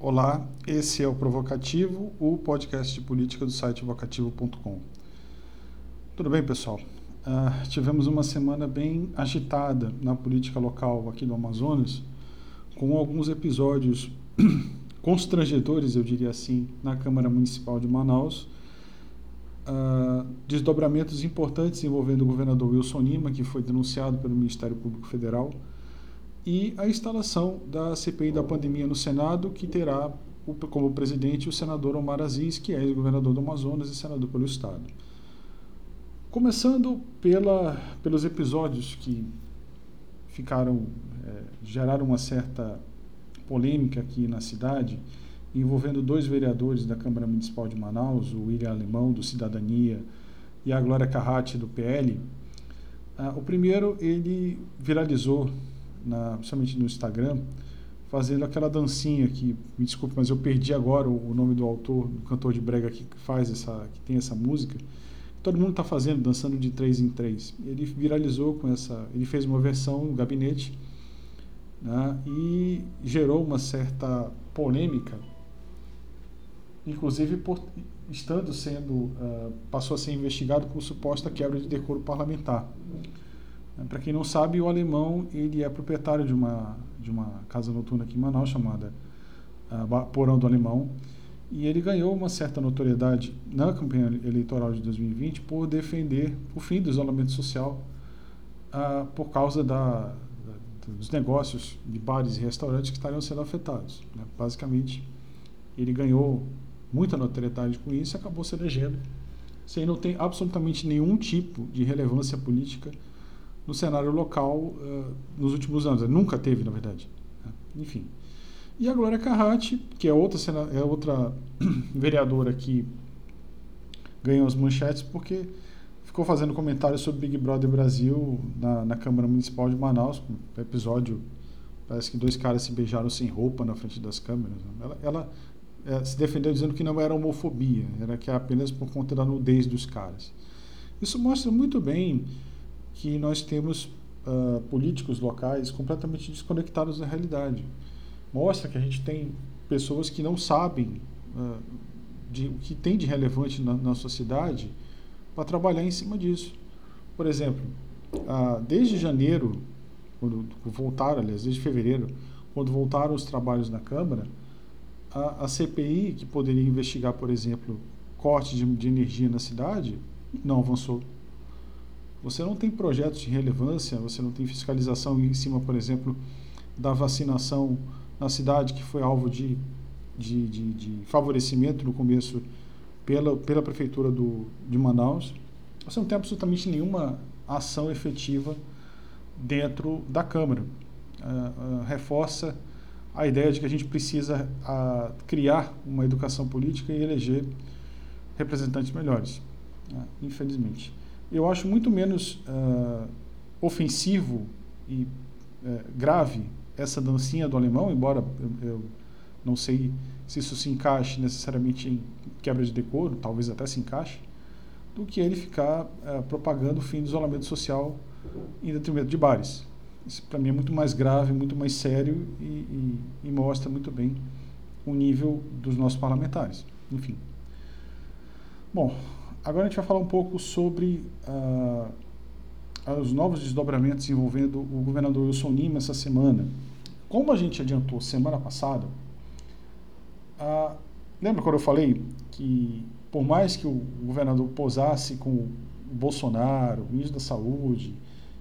Olá, esse é o Provocativo, o podcast de política do site vocativo.com. Tudo bem, pessoal? Uh, tivemos uma semana bem agitada na política local aqui do Amazonas, com alguns episódios constrangedores, eu diria assim, na Câmara Municipal de Manaus. Uh, desdobramentos importantes envolvendo o governador Wilson Lima, que foi denunciado pelo Ministério Público Federal e a instalação da CPI da pandemia no Senado, que terá como presidente o senador Omar Aziz, que é ex-governador do Amazonas e senador pelo Estado. Começando pela, pelos episódios que ficaram é, geraram uma certa polêmica aqui na cidade, envolvendo dois vereadores da Câmara Municipal de Manaus, o William Alemão, do Cidadania, e a Glória Carratti, do PL. Ah, o primeiro, ele viralizou na, principalmente no Instagram, fazendo aquela dancinha que, me desculpe, mas eu perdi agora o, o nome do autor, do cantor de brega que faz essa, que tem essa música. Todo mundo está fazendo, dançando de três em três. Ele viralizou com essa, ele fez uma versão no gabinete né, e gerou uma certa polêmica, inclusive por estando sendo uh, passou a ser investigado por suposta quebra de decoro parlamentar. Para quem não sabe, o alemão ele é proprietário de uma, de uma casa noturna aqui em Manaus chamada uh, Porão do Alemão e ele ganhou uma certa notoriedade na campanha eleitoral de 2020 por defender o fim do isolamento social uh, por causa da, da, dos negócios de bares e restaurantes que estariam sendo afetados. Né? Basicamente, ele ganhou muita notoriedade com isso e acabou se elegendo sem não ter absolutamente nenhum tipo de relevância política no cenário local uh, nos últimos anos. Nunca teve, na verdade. Né? Enfim. E a Glória Carratti, que é outra, é outra vereadora que ganhou as manchetes porque ficou fazendo comentários sobre Big Brother Brasil na, na Câmara Municipal de Manaus, um episódio, parece que dois caras se beijaram sem roupa na frente das câmeras. Ela, ela é, se defendeu dizendo que não era homofobia, era que é apenas por conta da nudez dos caras. Isso mostra muito bem que nós temos uh, políticos locais completamente desconectados da realidade. Mostra que a gente tem pessoas que não sabem uh, de, o que tem de relevante na, na sociedade para trabalhar em cima disso. Por exemplo, uh, desde janeiro, quando voltaram, aliás, desde fevereiro, quando voltaram os trabalhos na Câmara, a, a CPI, que poderia investigar, por exemplo, corte de, de energia na cidade, não avançou. Você não tem projetos de relevância, você não tem fiscalização em cima, por exemplo, da vacinação na cidade, que foi alvo de, de, de, de favorecimento no começo pela, pela Prefeitura do, de Manaus. Você não tem absolutamente nenhuma ação efetiva dentro da Câmara. Uh, uh, reforça a ideia de que a gente precisa uh, criar uma educação política e eleger representantes melhores, né, infelizmente eu acho muito menos uh, ofensivo e uh, grave essa dancinha do alemão, embora eu, eu, não sei se isso se encaixe necessariamente em quebra de decoro, talvez até se encaixe, do que ele ficar uh, propagando o fim do isolamento social em detrimento de bares. Isso para mim é muito mais grave, muito mais sério e, e, e mostra muito bem o nível dos nossos parlamentares. Enfim. Bom, Agora a gente vai falar um pouco sobre uh, os novos desdobramentos envolvendo o governador Wilson Lima essa semana. Como a gente adiantou semana passada, uh, lembra quando eu falei que por mais que o governador posasse com o Bolsonaro, o ministro da Saúde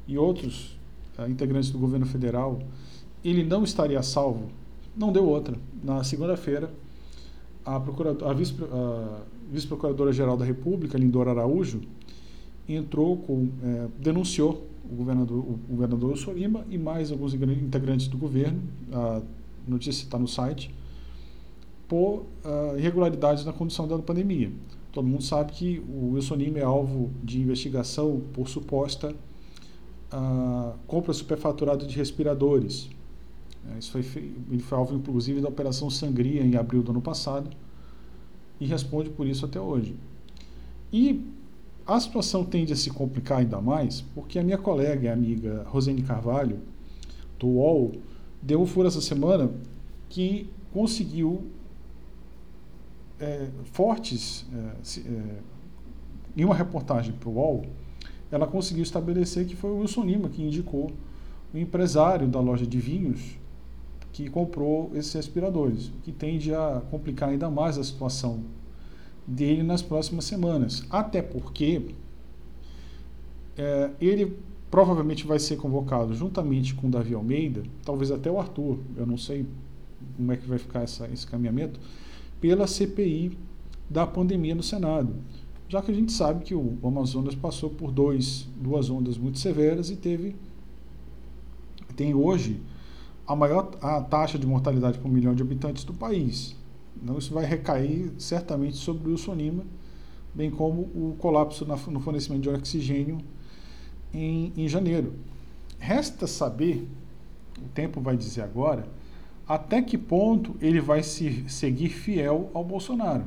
e outros uh, integrantes do governo federal, ele não estaria salvo? Não deu outra. Na segunda-feira, a, procuradora, a vice, vice-procuradora-geral da República, Lindora Araújo, entrou com, é, denunciou o governador, o governador e mais alguns integrantes do governo, a notícia está no site, por uh, irregularidades na condução da pandemia. Todo mundo sabe que o Wilson Lima é alvo de investigação por suposta uh, compra superfaturada de respiradores. É, isso foi, ele foi alvo, inclusive, da Operação Sangria em abril do ano passado e responde por isso até hoje. E a situação tende a se complicar ainda mais porque a minha colega e amiga Rosane Carvalho, do UOL, deu um furo essa semana que conseguiu é, fortes. É, é, em uma reportagem para o UOL, ela conseguiu estabelecer que foi o Wilson Lima que indicou o empresário da loja de vinhos que comprou esses respiradores, que tende a complicar ainda mais a situação dele nas próximas semanas. Até porque é, ele provavelmente vai ser convocado juntamente com o Davi Almeida, talvez até o Arthur, eu não sei como é que vai ficar essa, esse caminhamento, pela CPI da pandemia no Senado. Já que a gente sabe que o Amazonas passou por dois, duas ondas muito severas e teve tem hoje a maior a taxa de mortalidade por milhão de habitantes do país. Então isso vai recair certamente sobre o Wilson Lima, bem como o colapso no fornecimento de oxigênio em, em janeiro. Resta saber, o tempo vai dizer agora, até que ponto ele vai se seguir fiel ao Bolsonaro.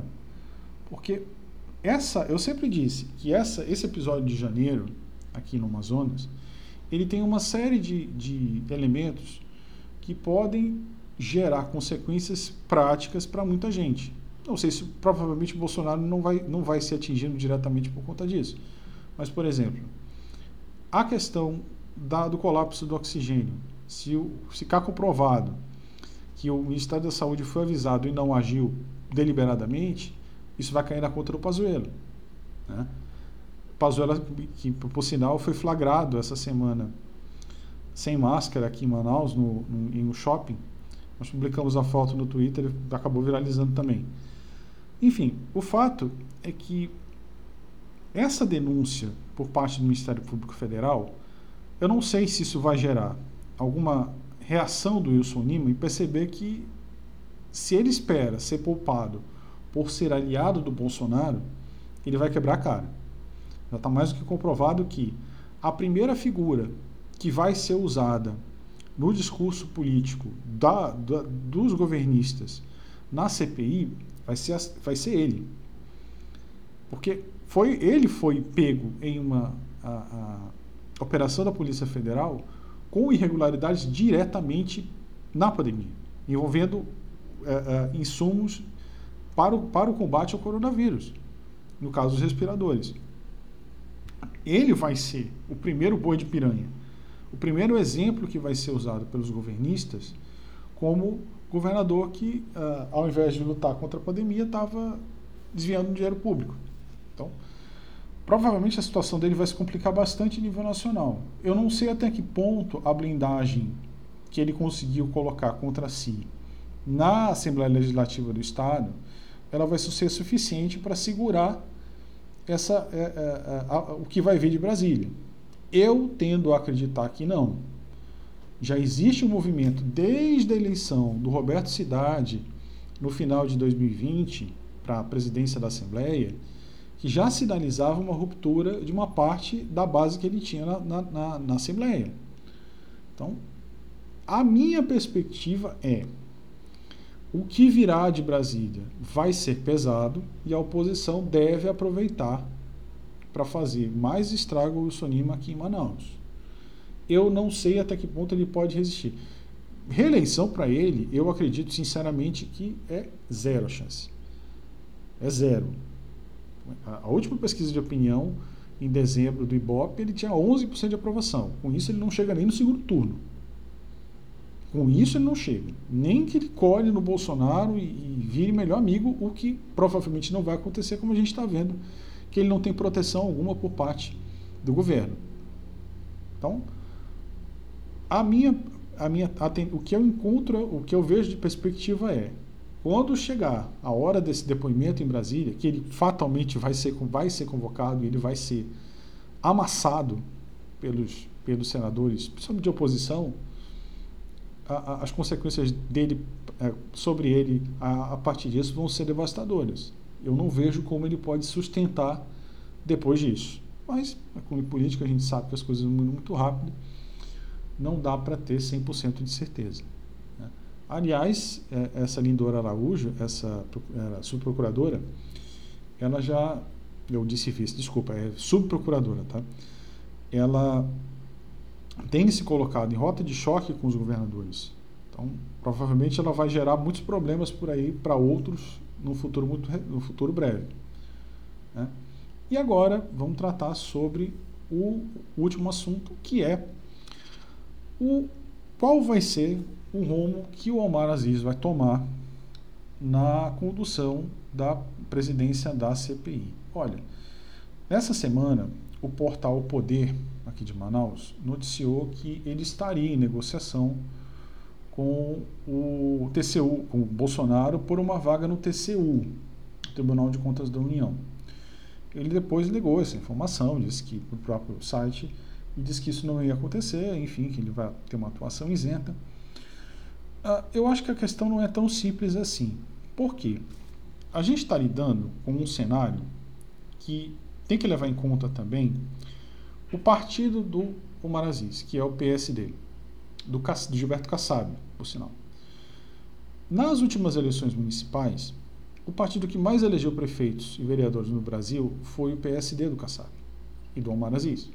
Porque essa, eu sempre disse que essa, esse episódio de janeiro, aqui no Amazonas, ele tem uma série de, de elementos que podem gerar consequências práticas para muita gente. Não sei se provavelmente o Bolsonaro não vai, não vai ser atingido diretamente por conta disso. Mas, por exemplo, a questão da, do colapso do oxigênio, se, se ficar comprovado que o Ministério da Saúde foi avisado e não agiu deliberadamente, isso vai cair na conta do Pazuello. Né? Pazuello, que por sinal foi flagrado essa semana sem máscara aqui em Manaus, no, no, em um shopping. Nós publicamos a foto no Twitter, acabou viralizando também. Enfim, o fato é que essa denúncia por parte do Ministério Público Federal, eu não sei se isso vai gerar alguma reação do Wilson Lima e perceber que se ele espera ser poupado por ser aliado do Bolsonaro, ele vai quebrar a cara. Já está mais do que comprovado que a primeira figura que vai ser usada no discurso político da, da, dos governistas na CPI vai ser, vai ser ele. Porque foi, ele foi pego em uma a, a operação da Polícia Federal com irregularidades diretamente na pandemia, envolvendo é, é, insumos para o, para o combate ao coronavírus, no caso dos respiradores. Ele vai ser o primeiro boi de piranha, o primeiro exemplo que vai ser usado pelos governistas como governador que, uh, ao invés de lutar contra a pandemia, estava desviando dinheiro público. Então, provavelmente a situação dele vai se complicar bastante a nível nacional. Eu não sei até que ponto a blindagem que ele conseguiu colocar contra si na Assembleia Legislativa do Estado, ela vai ser suficiente para segurar essa, é, é, é, o que vai vir de Brasília. Eu tendo a acreditar que não. Já existe um movimento desde a eleição do Roberto Cidade no final de 2020 para a presidência da Assembleia, que já sinalizava uma ruptura de uma parte da base que ele tinha na, na, na, na Assembleia. Então, a minha perspectiva é o que virá de Brasília vai ser pesado e a oposição deve aproveitar para fazer mais estrago o Sonima aqui em Manaus. Eu não sei até que ponto ele pode resistir. Reeleição para ele, eu acredito sinceramente que é zero a chance. É zero. A última pesquisa de opinião, em dezembro do Ibope, ele tinha 11% de aprovação. Com isso, ele não chega nem no segundo turno. Com isso, ele não chega. Nem que ele colhe no Bolsonaro e, e vire melhor amigo, o que provavelmente não vai acontecer, como a gente está vendo, que ele não tem proteção alguma por parte do governo. Então, a minha, a minha, a, o que eu encontro, o que eu vejo de perspectiva é quando chegar a hora desse depoimento em Brasília, que ele fatalmente vai ser, vai ser convocado ele vai ser amassado pelos, pelos senadores, principalmente de oposição, a, a, as consequências dele é, sobre ele a, a partir disso vão ser devastadoras. Eu não vejo como ele pode sustentar depois disso. Mas, com política, a gente sabe que as coisas mudam muito rápido. Não dá para ter 100% de certeza. Aliás, é, essa Lindora Araújo, essa subprocuradora, ela já, eu disse vice, desculpa, é subprocuradora, tá? Ela tem se colocado em rota de choque com os governadores Então, provavelmente ela vai gerar muitos problemas por aí para outros no futuro, muito, no futuro breve. Né? E agora vamos tratar sobre o último assunto, que é o, qual vai ser o rumo que o Omar Aziz vai tomar na condução da presidência da CPI. Olha, nessa semana, o portal Poder, aqui de Manaus, noticiou que ele estaria em negociação com o TCU, com o Bolsonaro, por uma vaga no TCU, Tribunal de Contas da União. Ele depois negou essa informação, disse que no próprio site, e disse que isso não ia acontecer, enfim, que ele vai ter uma atuação isenta. Uh, eu acho que a questão não é tão simples assim. Por quê? A gente está lidando com um cenário que tem que levar em conta também o partido do Omar que é o PSD, do, Gilberto Kassab, por sinal. Nas últimas eleições municipais, o partido que mais elegeu prefeitos e vereadores no Brasil foi o PSD do Kassab e do Omar Aziz.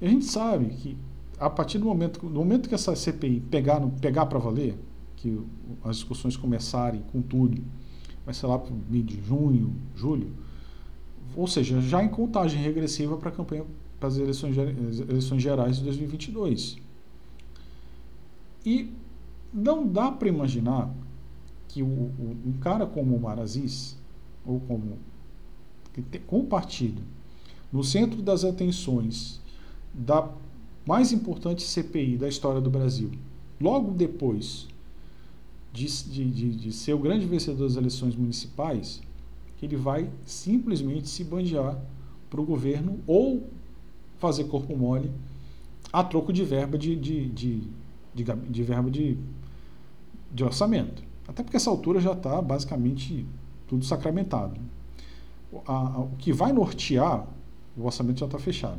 E a gente sabe que a partir do momento, do momento que essa CPI pegar, pegar para valer, que as discussões começarem com tudo, vai ser lá para meio de junho, julho, ou seja, já em contagem regressiva para a campanha para as eleições, eleições gerais de 2022. E não dá para imaginar que o, o, um cara como o Maraziz, ou como com o partido, no centro das atenções da mais importante CPI da história do Brasil, logo depois de, de, de, ser o grande vencedor das eleições municipais, ele vai simplesmente se bandear para o governo ou fazer corpo mole a troco de verba de, de, de, de, de verba de, de orçamento. Até porque essa altura já está basicamente tudo sacramentado. A, a, o que vai nortear, o orçamento já está fechado,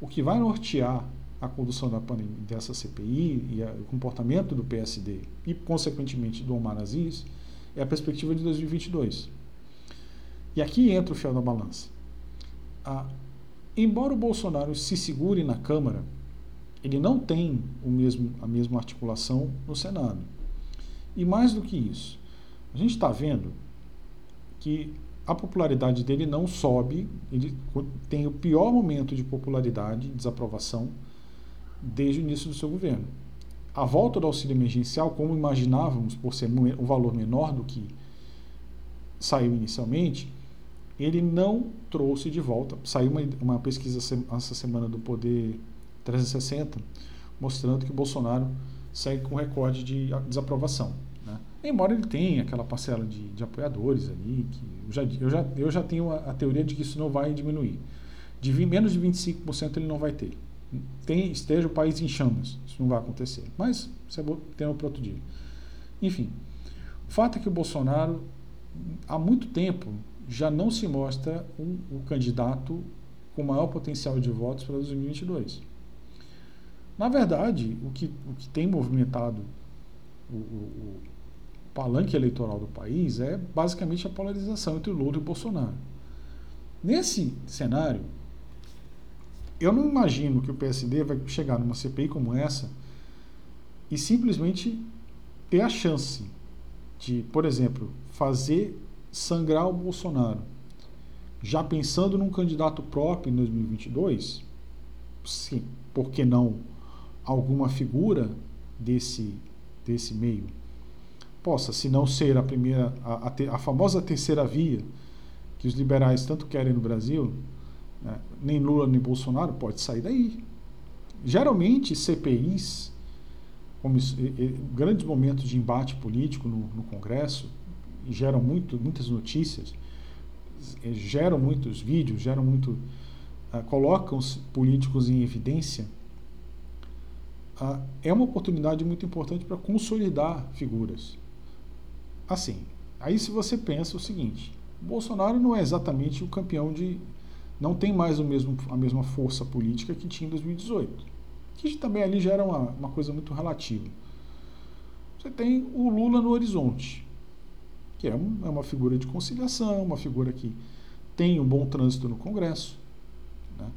o que vai nortear a condução da pandemia, dessa CPI e a, o comportamento do PSD e, consequentemente, do Omar Aziz é a perspectiva de 2022. E aqui entra o fiel da balança. embora o Bolsonaro se segure na Câmara, ele não tem o mesmo, a mesma articulação no Senado. E mais do que isso, a gente está vendo que a popularidade dele não sobe, ele tem o pior momento de popularidade, desaprovação, desde o início do seu governo. A volta do auxílio emergencial, como imaginávamos, por ser um valor menor do que saiu inicialmente, ele não trouxe de volta. Saiu uma, uma pesquisa essa semana do Poder 360 mostrando que Bolsonaro segue com recorde de desaprovação. Né? Embora ele tenha aquela parcela de, de apoiadores ali, que eu já, eu já, eu já tenho a, a teoria de que isso não vai diminuir. De menos de 25% ele não vai ter tem, esteja o país em chamas. Isso não vai acontecer. Mas isso é tema para outro dia. Enfim, o fato é que o Bolsonaro, há muito tempo, já não se mostra um, o candidato com maior potencial de votos para 2022. Na verdade, o que, o que tem movimentado o, o, o palanque eleitoral do país é basicamente a polarização entre o Lula e o Bolsonaro. Nesse cenário, eu não imagino que o PSD vai chegar numa CPI como essa e simplesmente ter a chance de, por exemplo, fazer sangrar o Bolsonaro, já pensando num candidato próprio em 2022, sim, por que não alguma figura desse, desse meio possa, se não ser a primeira, a, a, a famosa terceira via que os liberais tanto querem no Brasil, né? nem Lula nem Bolsonaro, pode sair daí. Geralmente, CPIs, como, grandes momentos de embate político no, no Congresso, geram muito, muitas notícias, geram muitos vídeos, geram muito. Uh, colocam os políticos em evidência, é uma oportunidade muito importante para consolidar figuras. Assim, aí se você pensa o seguinte, Bolsonaro não é exatamente o campeão de não tem mais o mesmo, a mesma força política que tinha em 2018. Que também ali já era uma, uma coisa muito relativa. Você tem o Lula no horizonte, que é, um, é uma figura de conciliação, uma figura que tem um bom trânsito no Congresso. Né?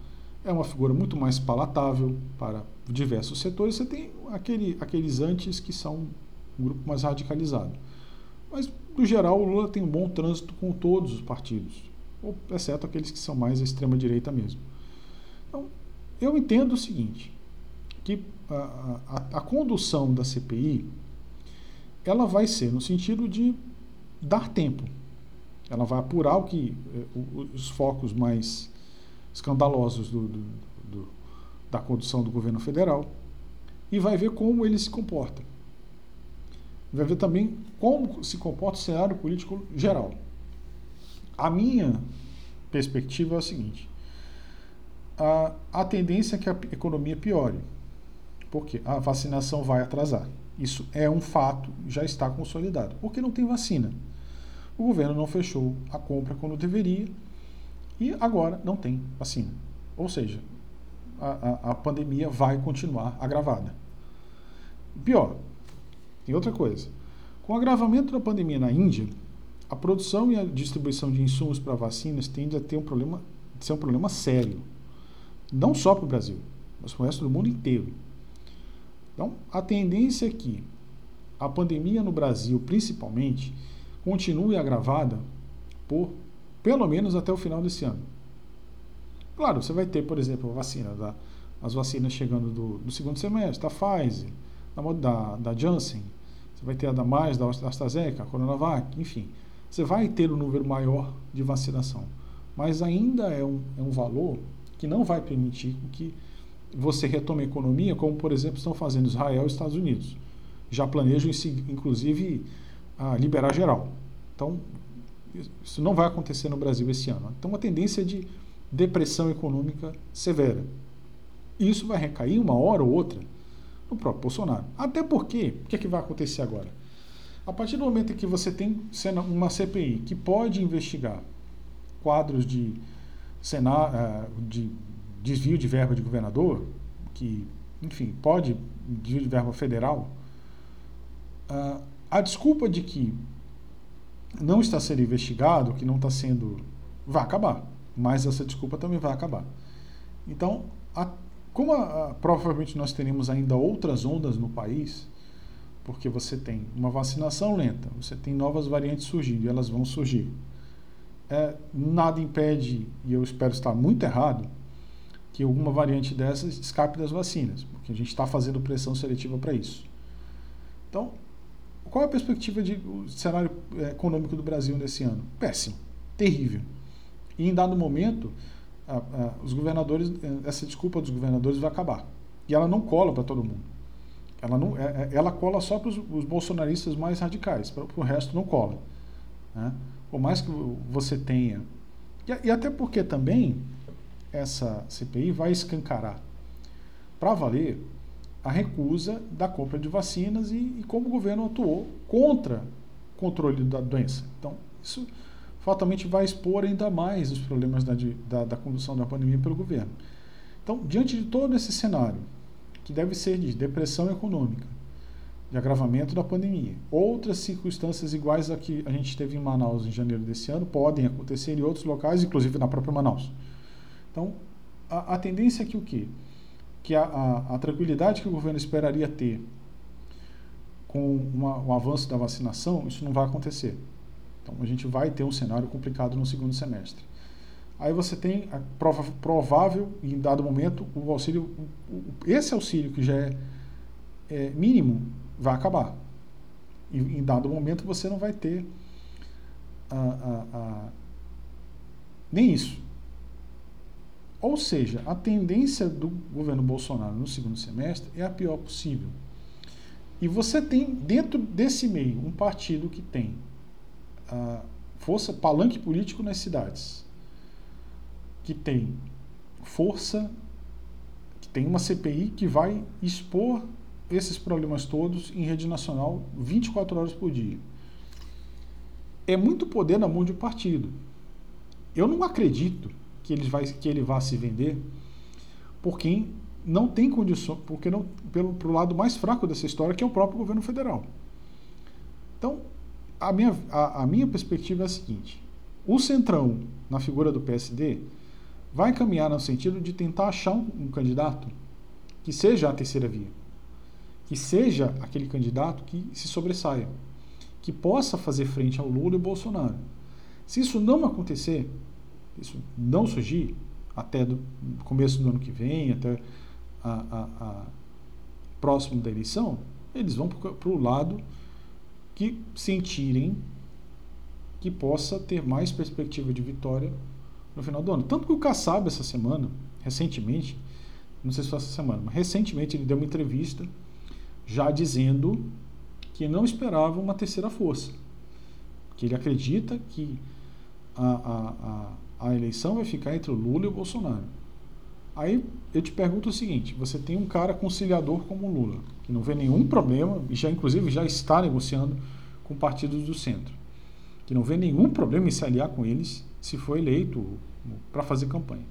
É uma figura muito mais palatável para diversos setores. Você tem aquele, aqueles antes que são um grupo mais radicalizado. Mas, no geral, o Lula tem um bom trânsito com todos os partidos, exceto aqueles que são mais extrema-direita mesmo. Então, eu entendo o seguinte, que a, a, a condução da CPI ela vai ser no sentido de dar tempo. Ela vai apurar o que eh, os focos mais escandalosos do, do, do, da condução do governo federal e vai ver como ele se comporta. Vai ver também como se comporta o cenário político geral. A minha perspectiva é a seguinte: a, a tendência é que a economia piore, porque a vacinação vai atrasar. Isso é um fato, já está consolidado. Porque não tem vacina. O governo não fechou a compra quando deveria e agora não tem vacina. Ou seja, a, a, a pandemia vai continuar agravada. Pior, tem outra coisa. Com o agravamento da pandemia na Índia, a produção e a distribuição de insumos para vacinas tende a ter um problema, ser um problema sério. Não só para o Brasil, mas para o resto do mundo inteiro. Então, a tendência é que a pandemia no Brasil, principalmente, continue agravada por pelo menos até o final desse ano. Claro, você vai ter, por exemplo, a vacina, da, as vacinas chegando do, do segundo semestre, da Pfizer, da, da, da Janssen, você vai ter a da mais, da AstraZeneca, a Coronavac, enfim. Você vai ter um número maior de vacinação. Mas ainda é um, é um valor que não vai permitir que você retoma a economia, como por exemplo estão fazendo Israel e Estados Unidos. Já planejam, inclusive, liberar geral. Então, isso não vai acontecer no Brasil esse ano. Então, uma tendência de depressão econômica severa. Isso vai recair uma hora ou outra no próprio Bolsonaro. Até porque, o que, é que vai acontecer agora? A partir do momento em que você tem uma CPI que pode investigar quadros de, eh, de desvio de verba de governador, que, enfim, pode desvio de verba federal, uh, a desculpa de que não está sendo investigado, que não está sendo. vai acabar. Mas essa desculpa também vai acabar. Então, a, como a, a, provavelmente nós teremos ainda outras ondas no país, porque você tem uma vacinação lenta, você tem novas variantes surgindo e elas vão surgir. É, nada impede, e eu espero estar muito errado, que alguma variante dessas escape das vacinas, porque a gente está fazendo pressão seletiva para isso. Então, qual a perspectiva de cenário é, econômico do Brasil nesse ano? Péssimo, terrível. E em dado momento, a, a, os governadores, é, essa desculpa dos governadores vai acabar. E ela não cola para todo mundo. Ela, não, é, ela cola só para os bolsonaristas mais radicais, para o resto não cola. Né? Por mais que você tenha. E, e até porque também essa CPI vai escancarar para valer a recusa da compra de vacinas e, e, como o governo atuou contra o controle da doença. Então, isso fatalmente vai expor ainda mais os problemas da, da, da condução da pandemia pelo governo. Então, diante de todo esse cenário, que deve ser de depressão econômica, de agravamento da pandemia, outras circunstâncias iguais a que a gente teve em Manaus em janeiro desse ano podem acontecer em outros locais, inclusive na própria Manaus. Então, a, a tendência é que o quê? Que a, a, a, tranquilidade que o governo esperaria ter com uma, o avanço da vacinação, isso não vai acontecer. Então, a gente vai ter um cenário complicado no segundo semestre. Aí você tem a prova, provável, em dado momento, o auxílio, esse auxílio que já é, é mínimo, vai acabar. E em dado momento você não vai ter a, a, a, nem isso. Seja, a tendência do governo Bolsonaro no segundo semestre é a pior possível. E você tem, dentro desse meio, um partido que tem a força, palanque político nas cidades, que tem força, que tem uma CPI que vai expor esses problemas todos em rede nacional 24 horas por dia. É muito poder na mão de um partido. Eu não acredito que ele vai que ele vá se vender por quem não tem condições, porque não pelo pro lado mais fraco dessa história que é o próprio governo federal. Então, a minha, a, a minha perspectiva é a seguinte: o centrão na figura do PSD vai caminhar no sentido de tentar achar um, um candidato que seja a terceira via, que seja aquele candidato que se sobressaia, que possa fazer frente ao Lula e Bolsonaro. Se isso não acontecer, isso não surgir até do começo do ano que vem, até a, a, a próximo da eleição, eles vão para o lado que sentirem que possa ter mais perspectiva de vitória no final do ano. Tanto que o Kassab, essa semana, recentemente, não sei se foi essa semana, mas recentemente ele deu uma entrevista já dizendo que não esperava uma terceira força. Que ele acredita que a, a, a, a eleição vai ficar entre o Lula e o Bolsonaro. Aí eu te pergunto o seguinte: você tem um cara conciliador como o Lula, que não vê nenhum problema, e já inclusive já está negociando com partidos do centro, que não vê nenhum problema em se aliar com eles se for eleito para fazer campanha.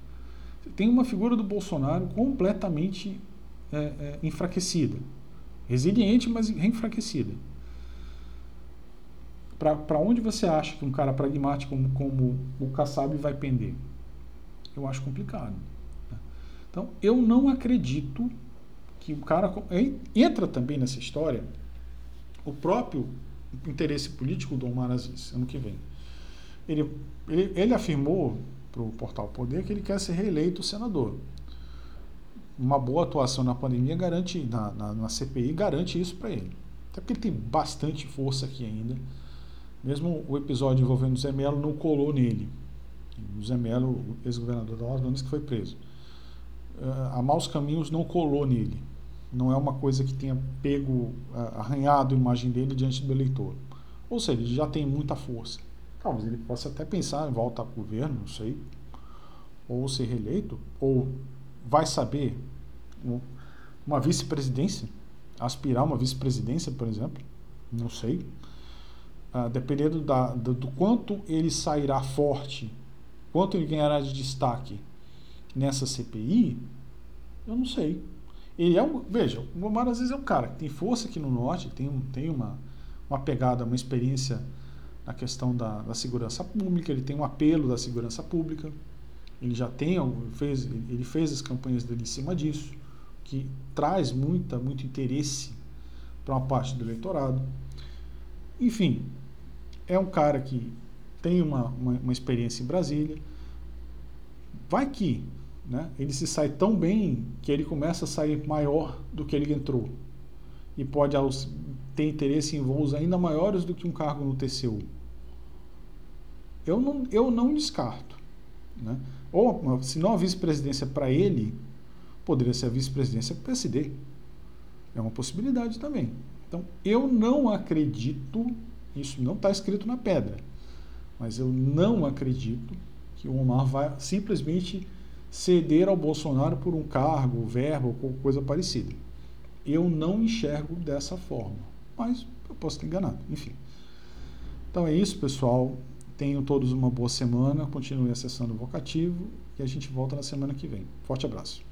Tem uma figura do Bolsonaro completamente é, é, enfraquecida, resiliente, mas enfraquecida. Para onde você acha que um cara pragmático como, como o Kassab vai pender? Eu acho complicado. Né? Então, eu não acredito que o cara. Entra também nessa história o próprio interesse político do Omar Aziz, ano que vem. Ele, ele, ele afirmou para o Portal Poder que ele quer ser reeleito senador. Uma boa atuação na pandemia garante, na, na, na CPI, garante isso para ele. Até porque ele tem bastante força aqui ainda. Mesmo o episódio envolvendo o Zé Melo não colou nele. O Zé Melo, ex-governador da Amazonas, que foi preso. Uh, a Maus Caminhos não colou nele. Não é uma coisa que tenha pego, uh, arranhado a imagem dele diante do eleitor. Ou seja, ele já tem muita força. Talvez ele possa até pensar em voltar ao governo, não sei, ou ser reeleito, ou vai saber uma vice-presidência, aspirar uma vice-presidência, por exemplo, não sei. Ah, dependendo da, do, do, quanto ele sairá forte, quanto ele ganhará de destaque nessa CPI, eu não sei. Ele é um, veja, o Omar às vezes é um cara que tem força aqui no norte, tem, um, tem uma, uma pegada, uma experiência na questão da, da, segurança pública, ele tem um apelo da segurança pública, ele já tem, fez, ele fez as campanhas dele em cima disso, que traz muita, muito interesse para uma parte do eleitorado. Enfim, é um cara que tem uma, uma, uma experiência em Brasília. Vai que né, ele se sai tão bem que ele começa a sair maior do que ele entrou. E pode ter interesse em voos ainda maiores do que um cargo no TCU eu não, eu não descarto. Né? Ou, se não a vice-presidência para ele, poderia ser a vice-presidência para o PSD. É uma possibilidade também. Então, eu não acredito, isso não está escrito na pedra, mas eu não acredito que o Omar vai simplesmente ceder ao Bolsonaro por um cargo, verbo ou coisa parecida. Eu não enxergo dessa forma, mas eu posso estar enganado, enfim. Então é isso, pessoal. Tenham todos uma boa semana, continuem acessando o Vocativo e a gente volta na semana que vem. Forte abraço.